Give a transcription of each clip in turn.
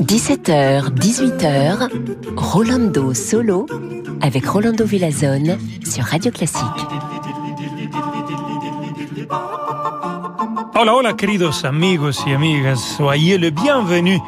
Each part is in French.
17h, 18h, Rolando Solo avec Rolando Villazone sur Radio Classique. Hola, hola, queridos amigos y amigas, soyez le bienvenu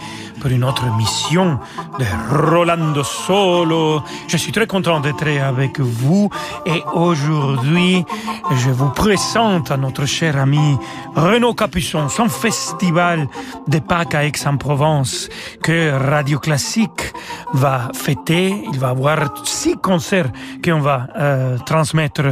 pour une autre mission de Rolando Solo. Je suis très content d'être avec vous et aujourd'hui, je vous présente à notre cher ami Renaud Capuçon, son festival de Pâques à Aix-en-Provence que Radio Classique va fêter. Il va avoir six concerts qu'on va euh, transmettre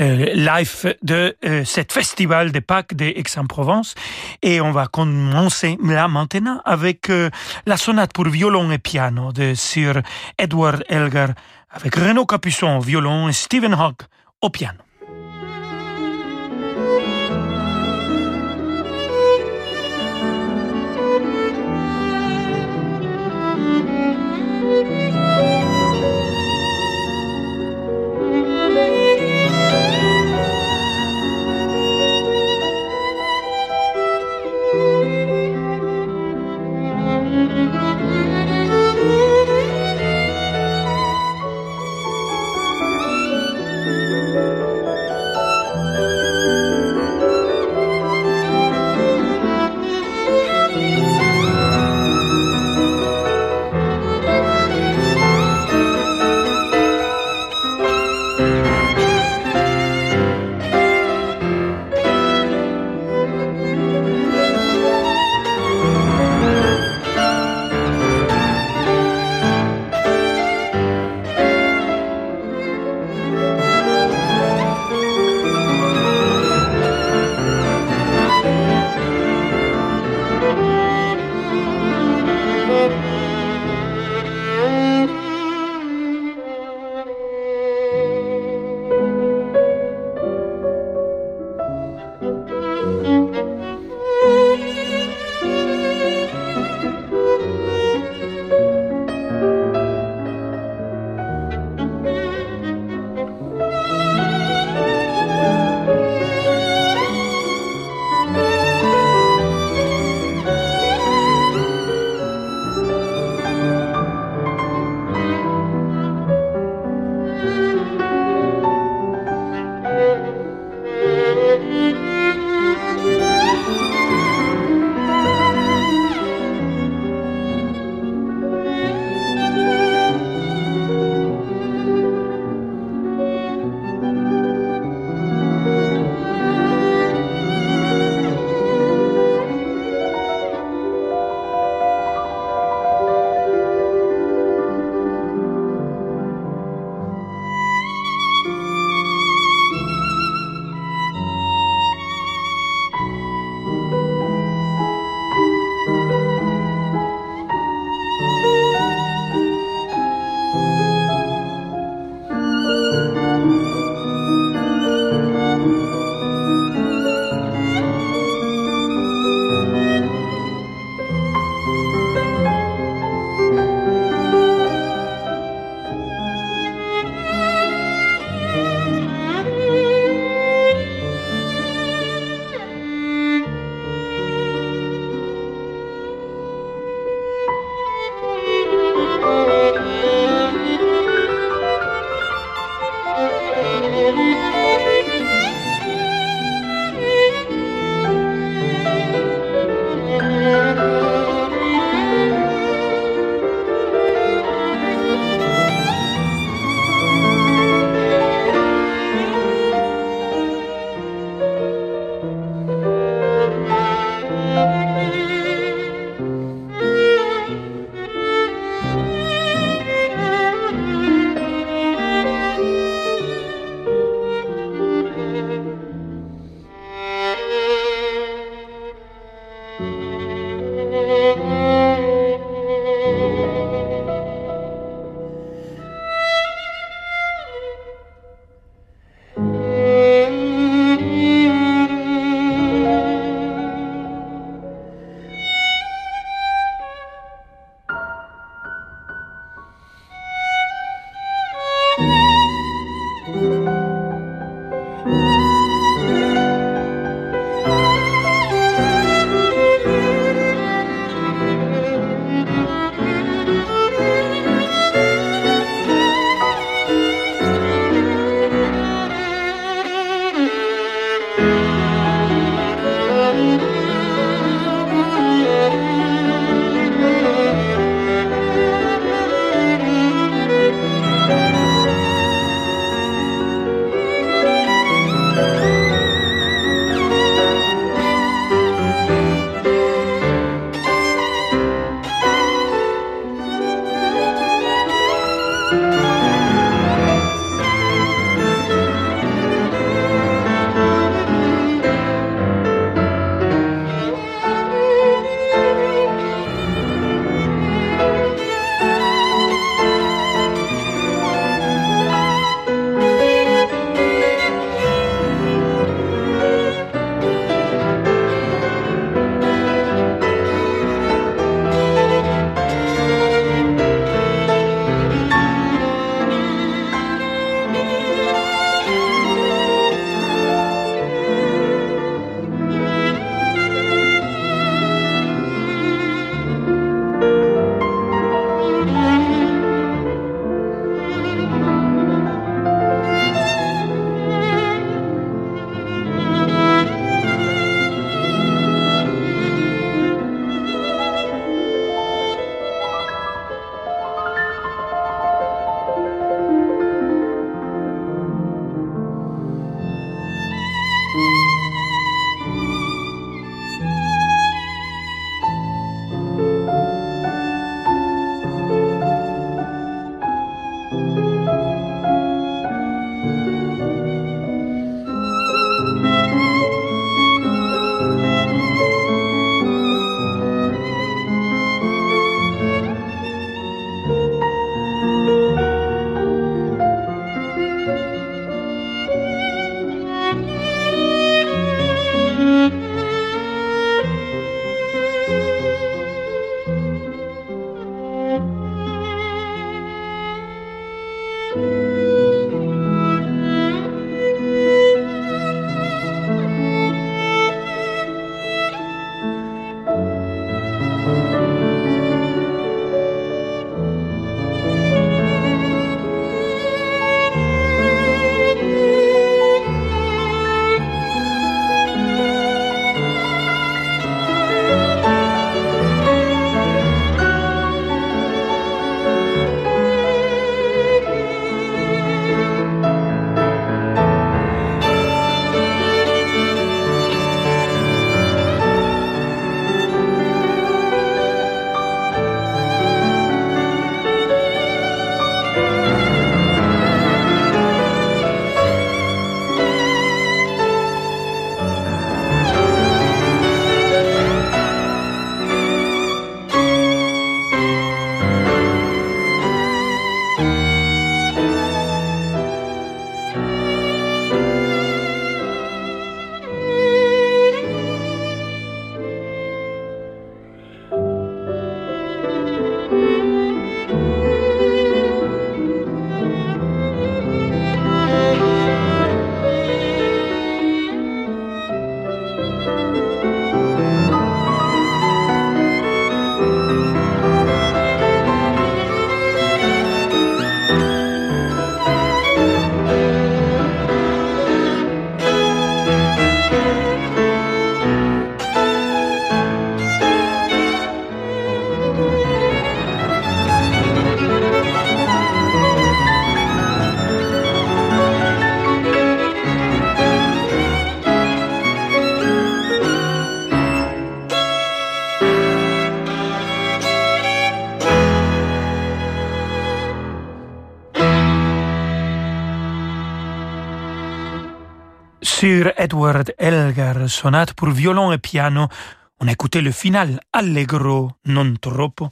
euh, live de euh, cet festival de Pâques d'Aix-en-Provence. Et on va commencer là maintenant avec euh, la sonate pour violon et piano de Sir Edward Elgar avec Renaud Capuçon au violon et Stephen Hawke au piano. Edward Elgar, sonate pour violon et piano, on écoutait le final Allegro non troppo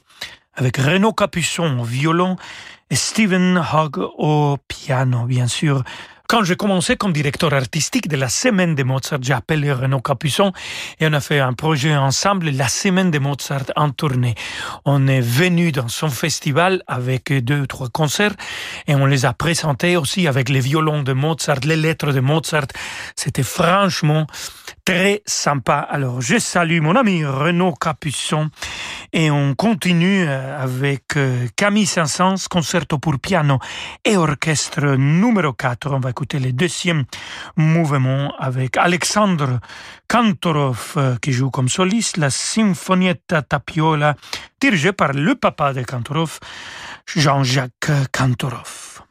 avec Renaud Capuçon au violon et Stephen Hogg au piano, bien sûr. Quand j'ai commencé comme directeur artistique de la Semaine de Mozart, j'ai appelé Renaud Capuçon et on a fait un projet ensemble, la Semaine de Mozart en tournée. On est venu dans son festival avec deux ou trois concerts et on les a présentés aussi avec les violons de Mozart, les lettres de Mozart. C'était franchement très sympa. Alors, je salue mon ami Renaud Capuçon et on continue euh, avec euh, Camille Saint-Saëns, concerto pour piano et orchestre numéro 4. On va écouter le deuxième mouvement avec Alexandre Kantorov euh, qui joue comme soliste la Sinfonietta Tapiola dirigée par le papa de Kantorov, Jean-Jacques Kantorov.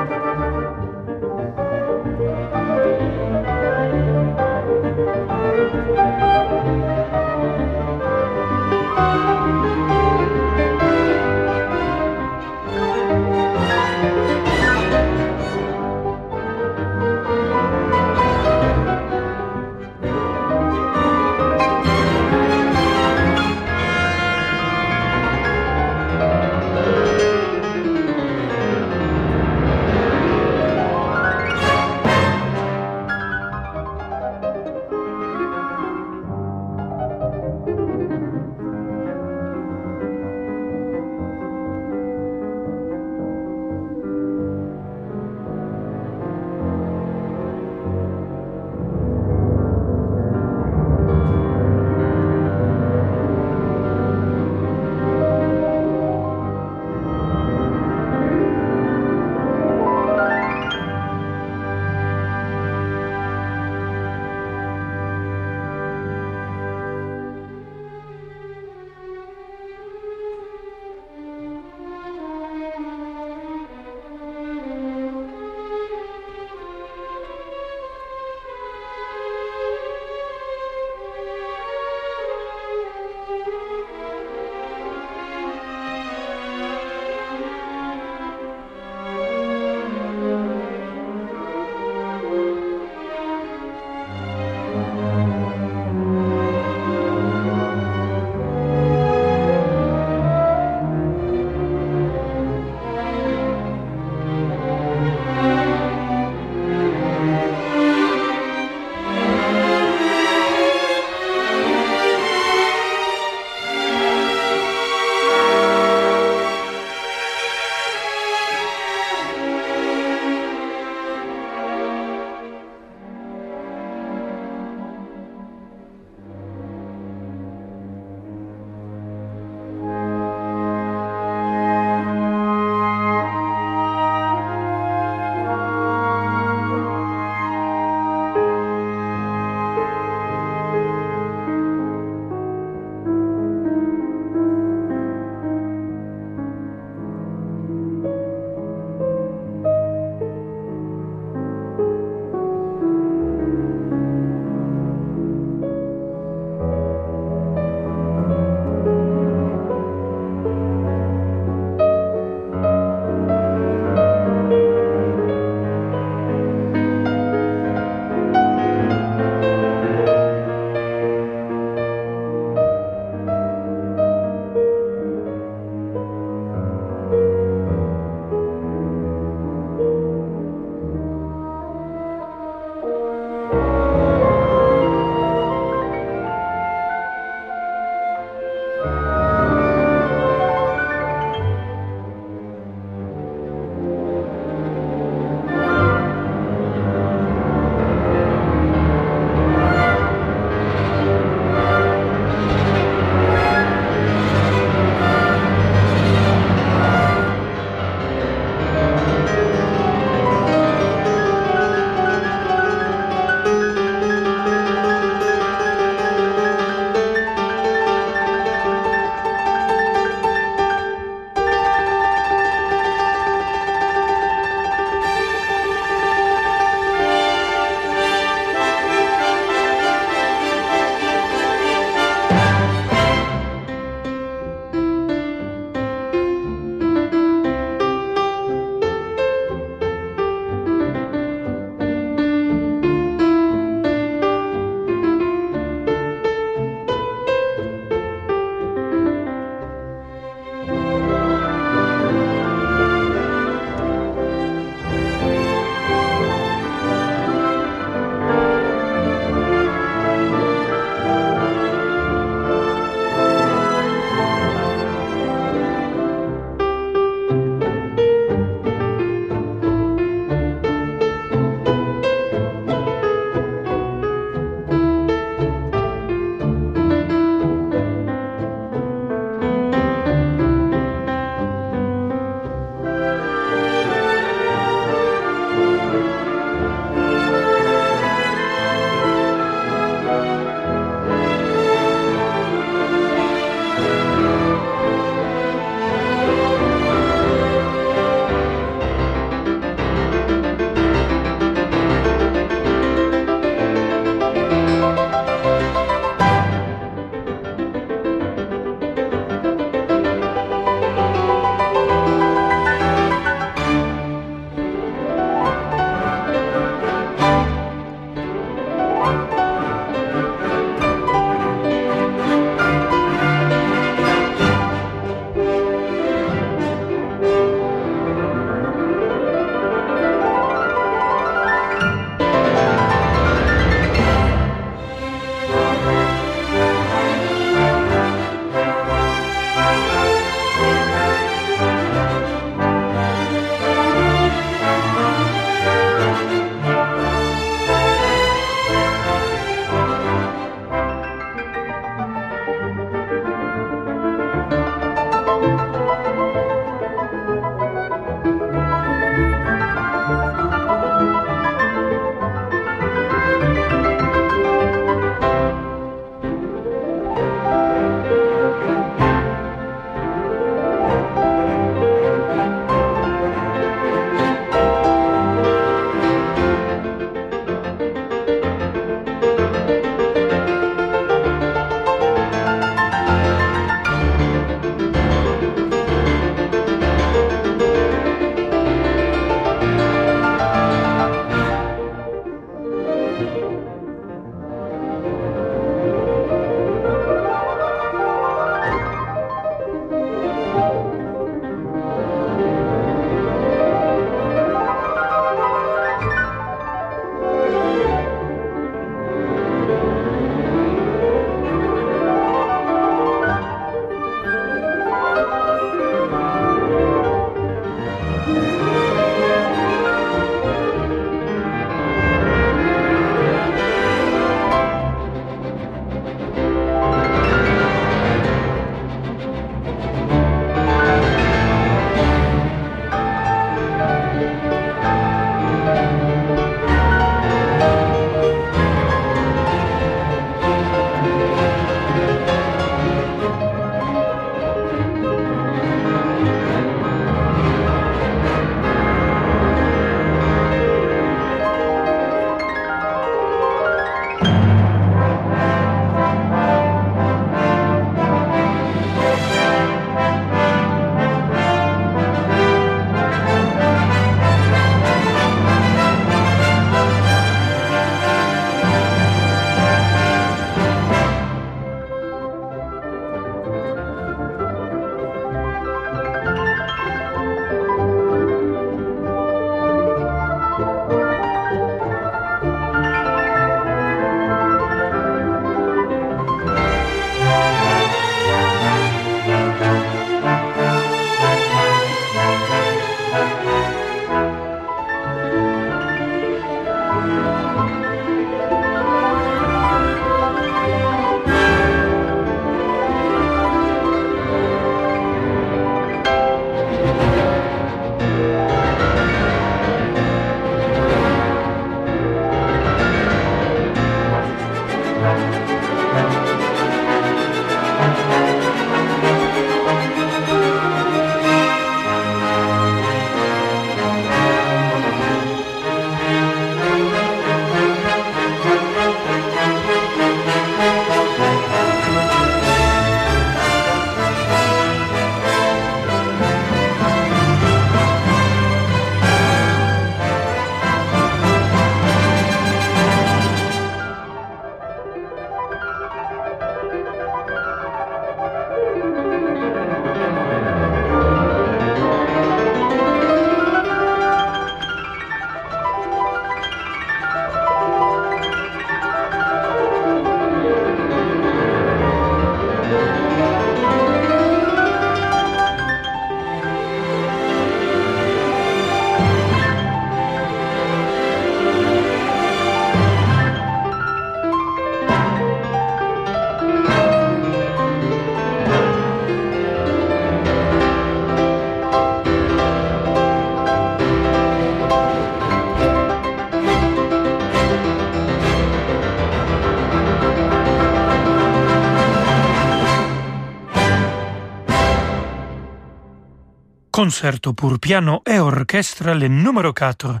Concerto pour piano et orchestre, le numéro 4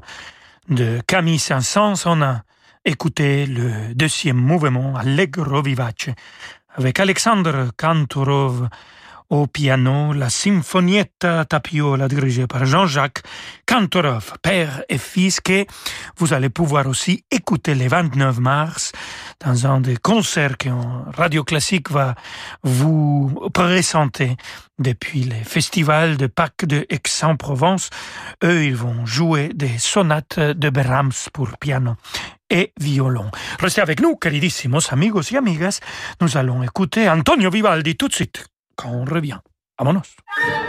de Camille Saint-Saëns. On a écouté le deuxième mouvement, Allegro Vivace, avec Alexandre Kantorov au piano, la Sinfonietta Tapiola dirigée par Jean-Jacques Kantorov, père et fils, que vous allez pouvoir aussi écouter le 29 mars dans un des concerts que Radio Classique va vous présenter depuis les festivals de Pâques de Aix-en-Provence. Eux, ils vont jouer des sonates de Brahms pour piano et violon. Restez avec nous, queridissimos amigos y amigas. Nous allons écouter Antonio Vivaldi tout de suite quand on revient. Vámonos.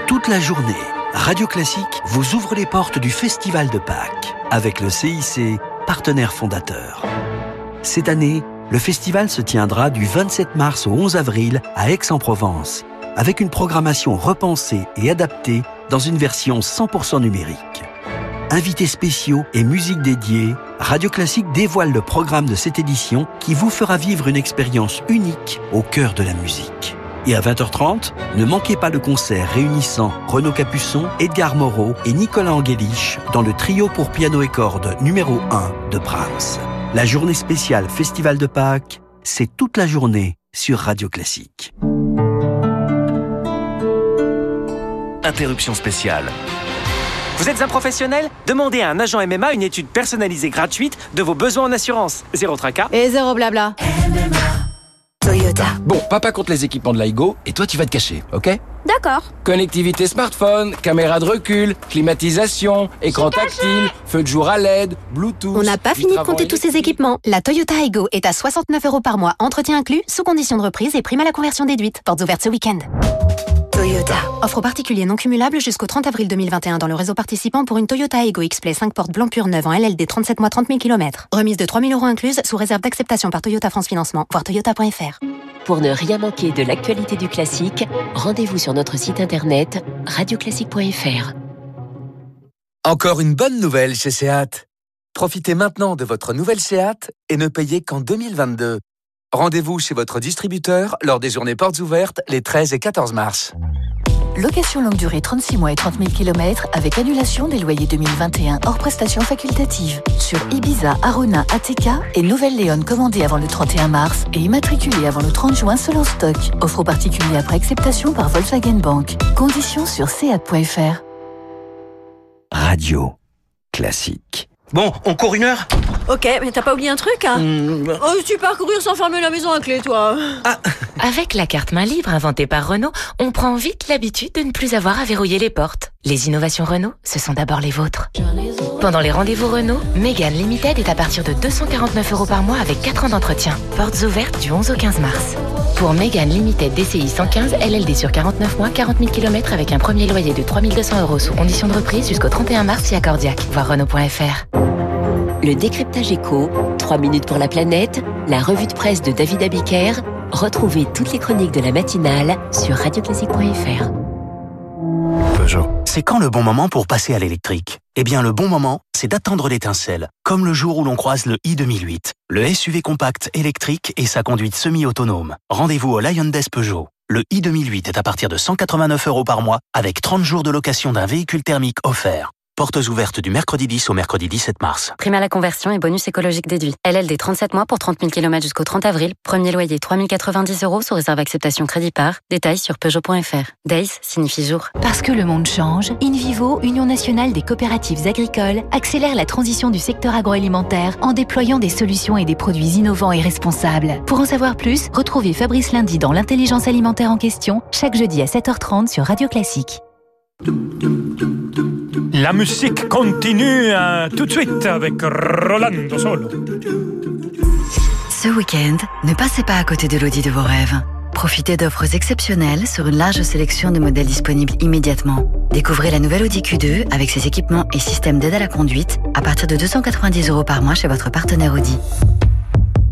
Toute la journée, Radio Classique vous ouvre les portes du Festival de Pâques avec le CIC, partenaire fondateur. Cette année, le festival se tiendra du 27 mars au 11 avril à Aix-en-Provence, avec une programmation repensée et adaptée dans une version 100% numérique. Invités spéciaux et musique dédiée, Radio Classique dévoile le programme de cette édition qui vous fera vivre une expérience unique au cœur de la musique. Et à 20h30, ne manquez pas le concert réunissant Renaud Capuçon, Edgar Moreau et Nicolas Angelich dans le trio pour piano et cordes numéro 1 de Brahms. La journée spéciale Festival de Pâques, c'est toute la journée sur Radio Classique. Interruption spéciale. Vous êtes un professionnel? Demandez à un agent MMA une étude personnalisée gratuite de vos besoins en assurance. Zéro tracas. Et zéro blabla. Toyota. Bon, papa compte les équipements de L'iGo et toi tu vas te cacher, ok? D'accord. Connectivité smartphone, caméra de recul, climatisation, écran tactile, feu de jour à LED, Bluetooth. On n'a pas fini de compter tous ces équipements. La Toyota Aygo est à 69 euros par mois, entretien inclus, sous condition de reprise et prime à la conversion déduite. Portes ouvertes ce week-end. Toyota. Offre particulier non cumulable jusqu'au 30 avril 2021 dans le réseau participant pour une Toyota Aygo X-Play 5 portes blanc pur neuve en LLD 37 mois 30 000 km. Remise de 3 000 euros incluse sous réserve d'acceptation par Toyota France Financement. Voir toyota.fr. Pour ne rien manquer de l'actualité du classique, rendez-vous sur notre site internet radioclassique.fr. Encore une bonne nouvelle chez Seat. Profitez maintenant de votre nouvelle Seat et ne payez qu'en 2022. Rendez-vous chez votre distributeur lors des journées portes ouvertes les 13 et 14 mars. Location longue durée 36 mois et 30 000 km avec annulation des loyers 2021 hors prestations facultatives. Sur Ibiza, Arona, ATK et Nouvelle-Léon commandée avant le 31 mars et immatriculée avant le 30 juin selon stock. Offre aux particuliers après acceptation par Volkswagen Bank. Conditions sur seat.fr. Radio classique. Bon, on court une heure? Ok, mais t'as pas oublié un truc, hein Mmh, Oh, tu parcourir sans fermer la maison à clé, toi. Avec la carte main libre inventée par Renault, on prend vite l'habitude de ne plus avoir à verrouiller les portes. Les innovations Renault, ce sont d'abord les vôtres. Pendant les rendez-vous Renault, Mégane Limited est à partir de 249 euros par mois avec 4 ans d'entretien. Portes ouvertes du 11 au 15 mars. Pour Mégane Limited DCI 115 LLD sur 49 mois, 40 000 km avec un premier loyer de 3200 euros sous condition de reprise jusqu'au 31 mars via Cordiac. Voir Renault.fr. Le décryptage éco, 3 minutes pour la planète, la revue de presse de David Abiker. Retrouvez toutes les chroniques de la matinale sur radioclassique.fr. Peugeot. C'est quand le bon moment pour passer à l'électrique? Eh bien, le bon moment, c'est d'attendre l'étincelle. Comme le jour où l'on croise le i2008, le SUV compact électrique et sa conduite semi-autonome. Rendez-vous au Lion Des Peugeot. Le i2008 est à partir de 189 euros par mois avec 30 jours de location d'un véhicule thermique offert. Portes ouvertes du mercredi 10 au mercredi 17 mars. Prime à la conversion et bonus écologique déduit. LLD 37 mois pour 30 000 km jusqu'au 30 avril. Premier loyer 3090 euros sous réserve acceptation crédit par. Détails sur Peugeot.fr. Days signifie jour. Parce que le monde change, InVivo, Union nationale des coopératives agricoles, accélère la transition du secteur agroalimentaire en déployant des solutions et des produits innovants et responsables. Pour en savoir plus, retrouvez Fabrice Lundi dans l'intelligence alimentaire en question, chaque jeudi à 7h30 sur Radio Classique. La musique continue hein, tout de suite avec Rolando Solo. Ce week-end, ne passez pas à côté de l'Audi de vos rêves. Profitez d'offres exceptionnelles sur une large sélection de modèles disponibles immédiatement. Découvrez la nouvelle Audi Q2 avec ses équipements et systèmes d'aide à la conduite à partir de 290 euros par mois chez votre partenaire Audi.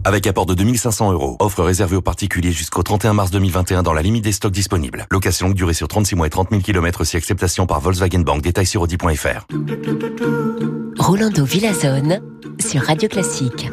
Avec apport de 2500 euros. Offre réservée aux particuliers jusqu'au 31 mars 2021 dans la limite des stocks disponibles. Location longue durée sur 36 mois et 30 000 km si acceptation par Volkswagen Bank. Détails sur Audi.fr. Rolando Villazone sur Radio Classique.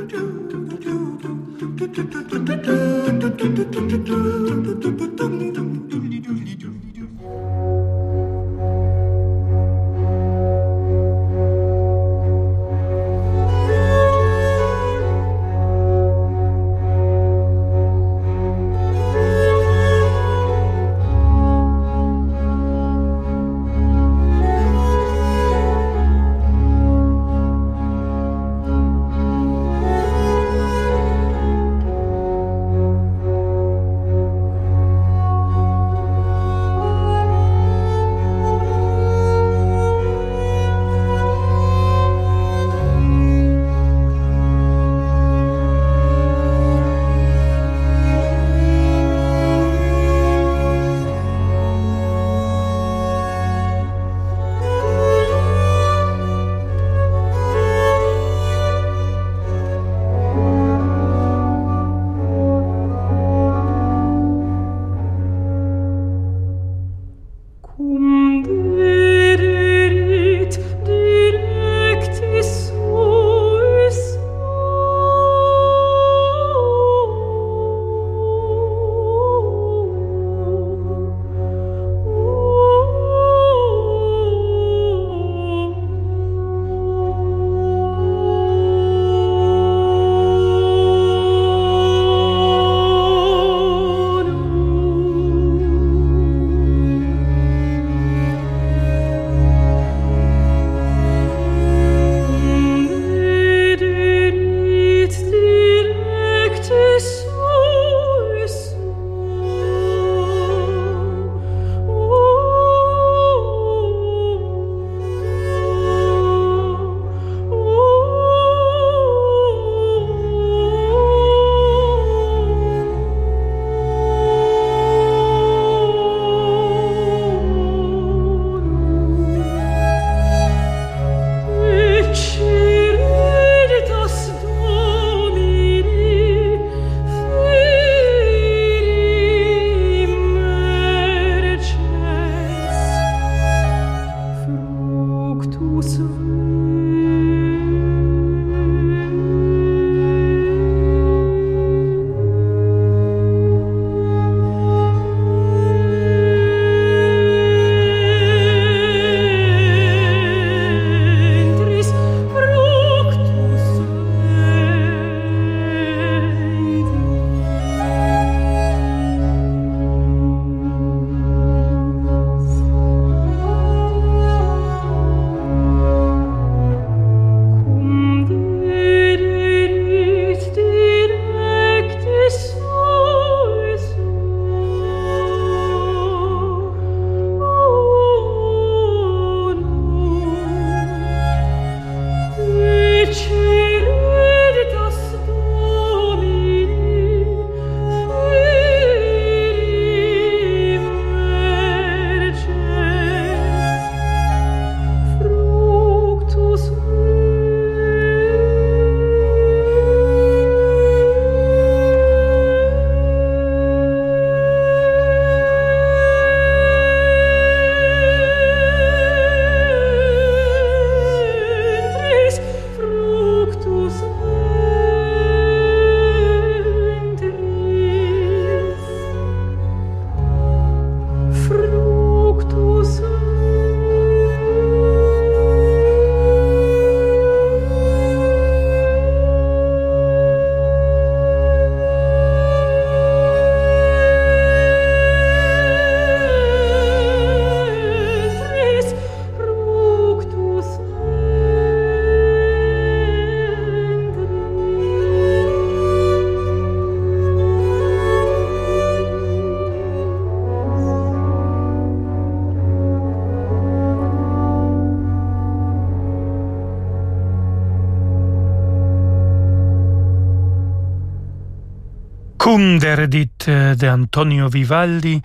Wunderdit d'Antonio Vivaldi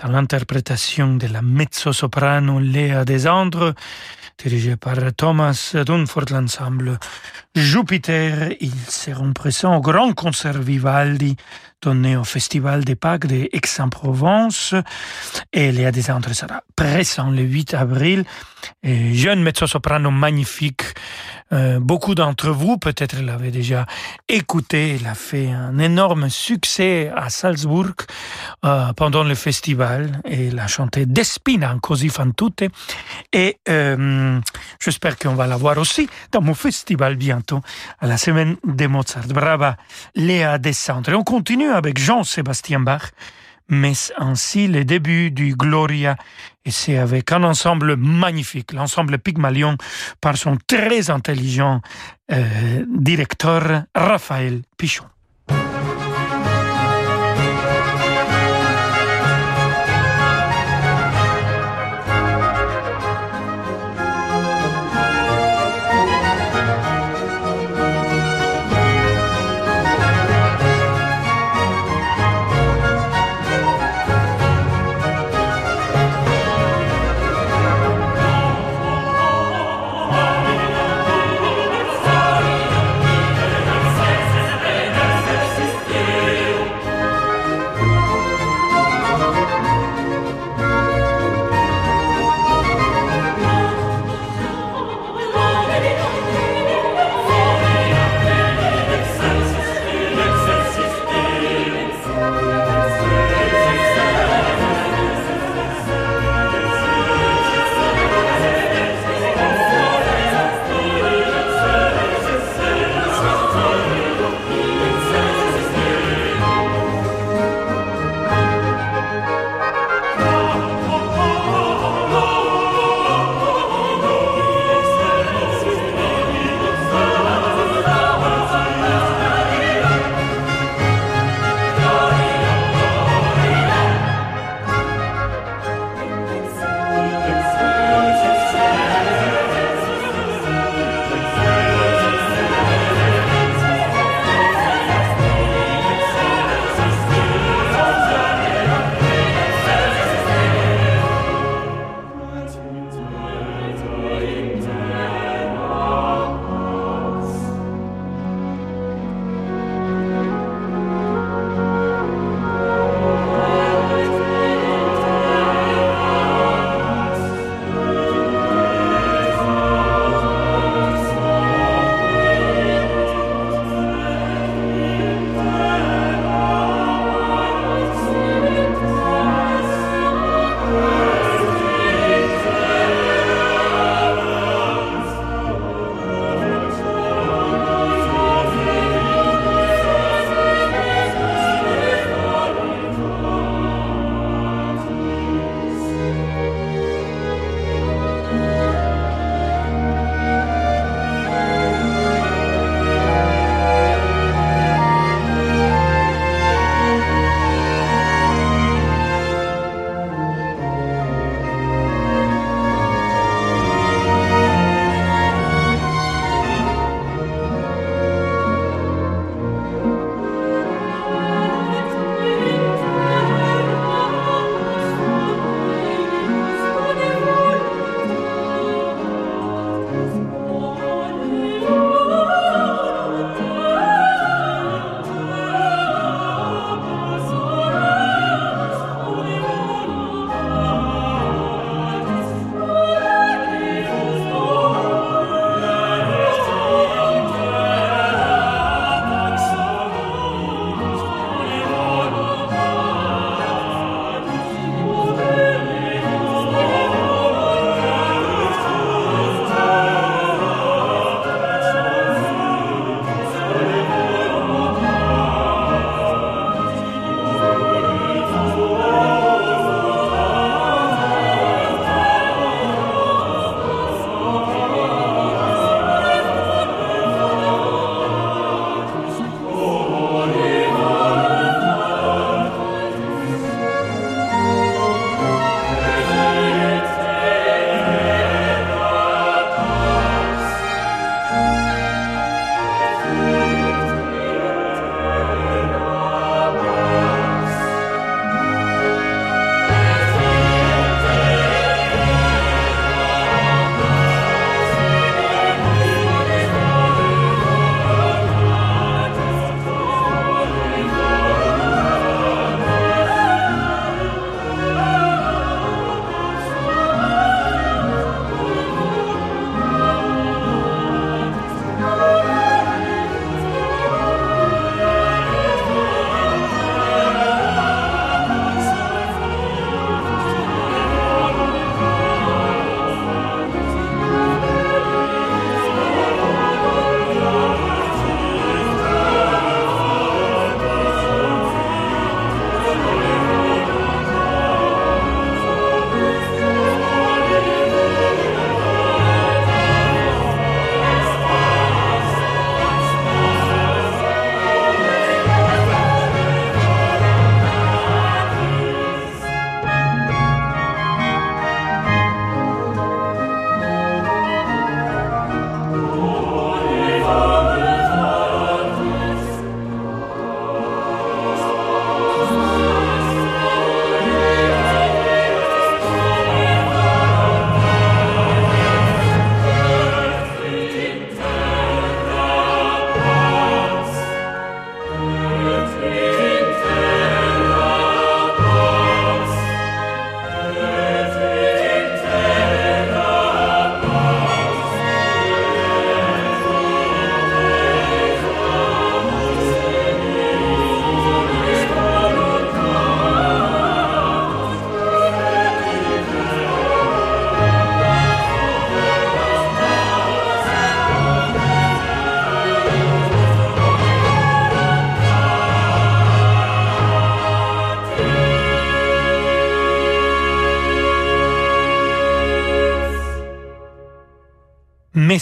dans l'interprétation de la mezzo-soprano Léa Desandre, dirigée par Thomas Dunford, l'ensemble Jupiter. Ils seront présents au grand concert Vivaldi donné au Festival des Pâques d'Aix-en-Provence. Et Léa Desandre sera présent le 8 avril. Jeune mezzo-soprano magnifique euh, beaucoup d'entre vous peut-être l'avaient déjà écouté. Il a fait un énorme succès à Salzbourg euh, pendant le festival et il a chanté Despina così fan tutte. Et euh, j'espère qu'on va la voir aussi dans mon festival bientôt à la semaine de Mozart. Brava Léa Descendre. Et on continue avec Jean-Sébastien Bach mais ainsi le début du Gloria, et c'est avec un ensemble magnifique, l'ensemble Pygmalion, par son très intelligent euh, directeur Raphaël Pichon.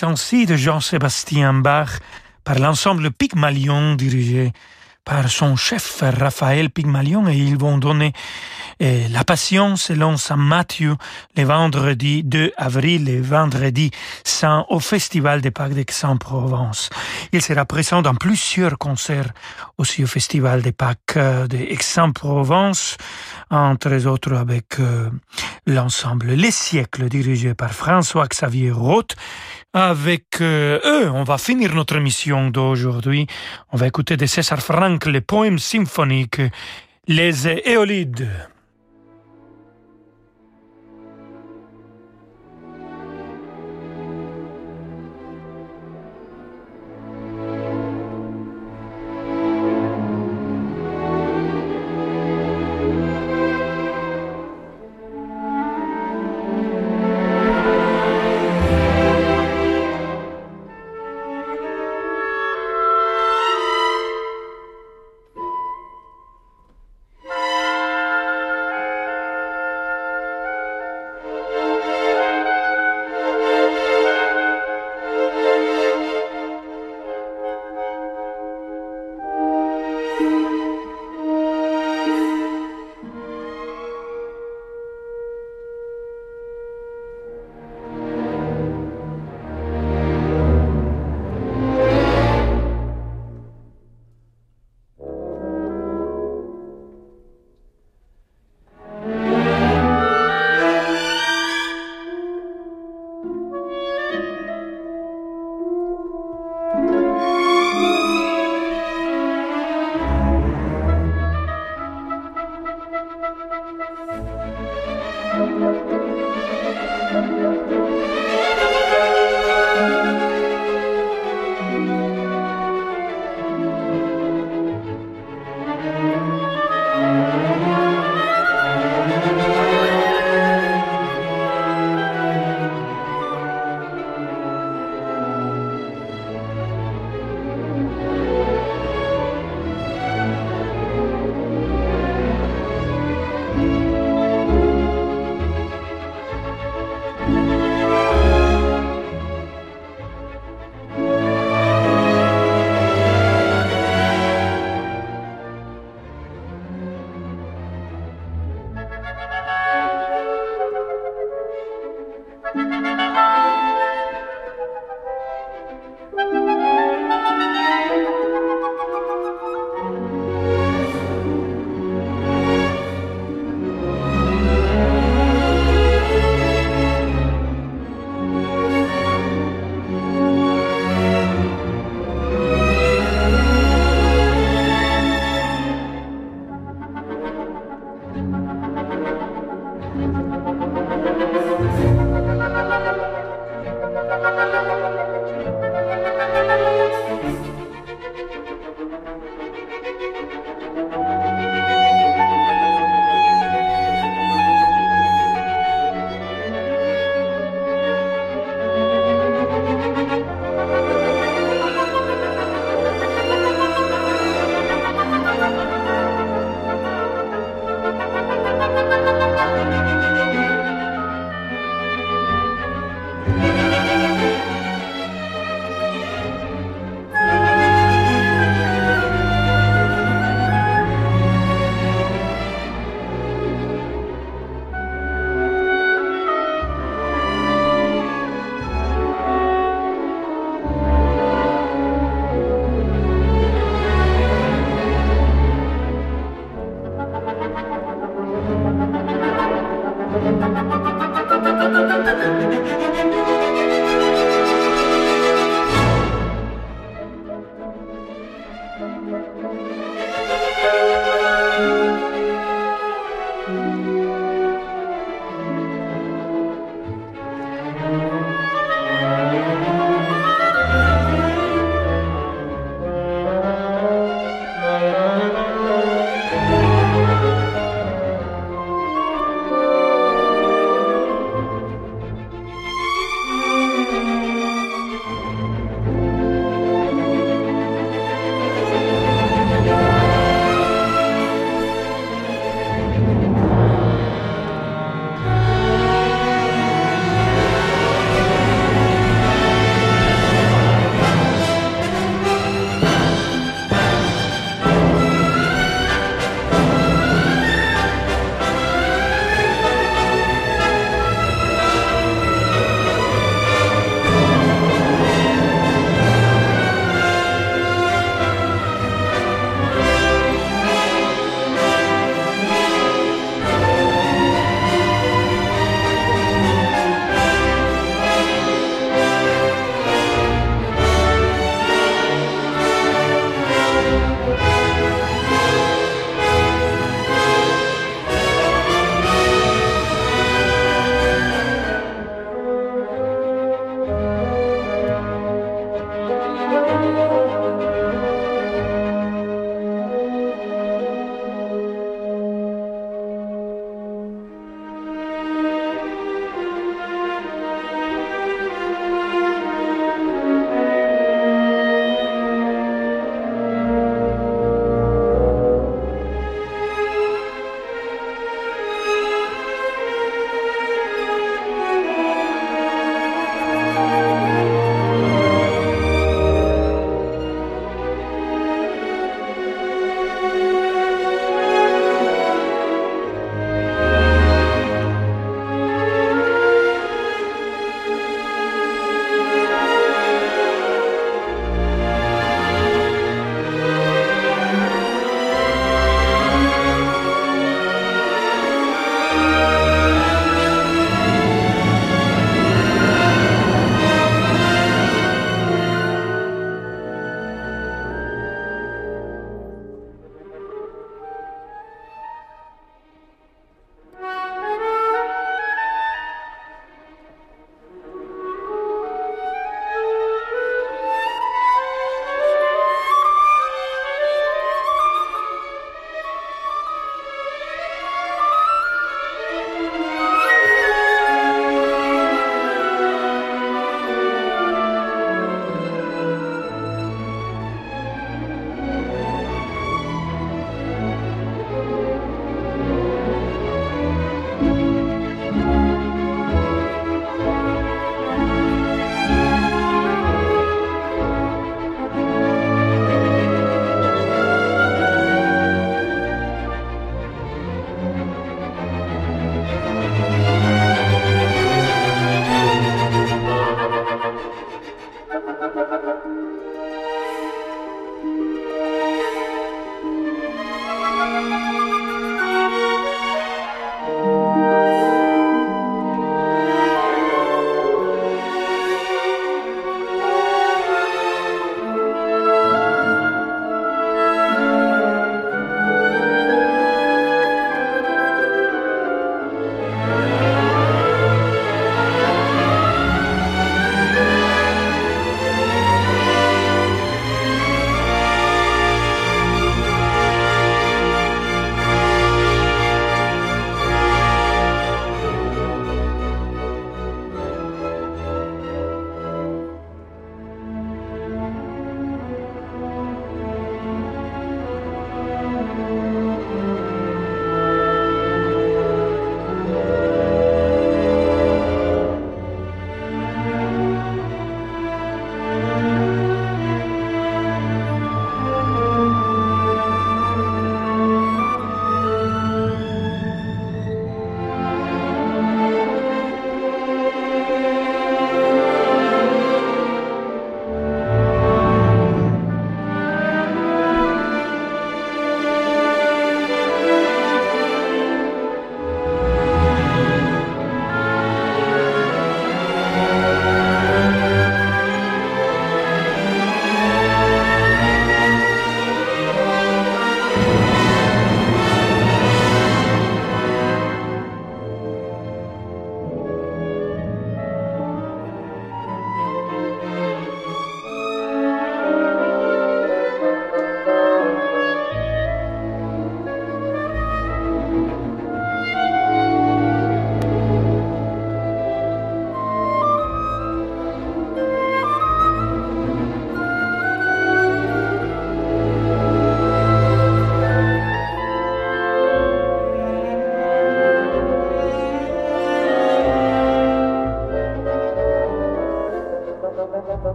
De Jean-Sébastien Bach par l'ensemble Pygmalion dirigé par son chef Raphaël Pygmalion et ils vont donner eh, la Passion selon Saint Matthieu le vendredi 2 avril et vendredi Saint au Festival des Pâques d'Aix-en-Provence. Il sera présent dans plusieurs concerts aussi au Festival des Pâques d'Aix-en-Provence, entre autres avec euh, l'ensemble Les Siècles dirigé par François-Xavier Roth avec euh, eux, on va finir notre mission d'aujourd'hui. On va écouter de César Franck le poème symphonique Les Éolides.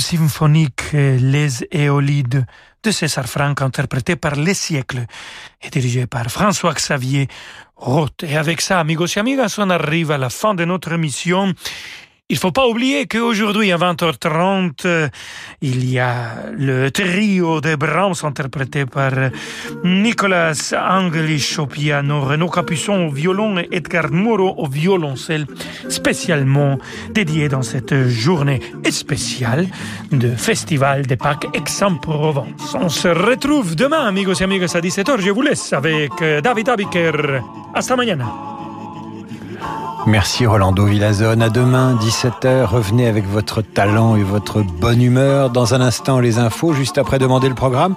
Symphonique Les Éolides de César Franck interprété par Les Siècles et dirigé par François Xavier Roth. Et avec ça, amigos et amigas, on arrive à la fin de notre émission. Il faut pas oublier qu'aujourd'hui à 20h30, il y a le trio de Brahms interprété par Nicolas Angelich au piano, Renaud Capuçon au violon et Edgar Moreau au violoncelle, spécialement dédié dans cette journée spéciale de Festival des Pâques Aix-en-Provence. On se retrouve demain, amigos et amigas, à 17h. Je vous laisse avec David Abiker. Hasta mañana. Merci Rolando Villazone. À demain, 17h. Revenez avec votre talent et votre bonne humeur. Dans un instant, les infos, juste après demander le programme.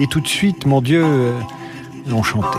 Et tout de suite, mon Dieu, euh, l'on chanté.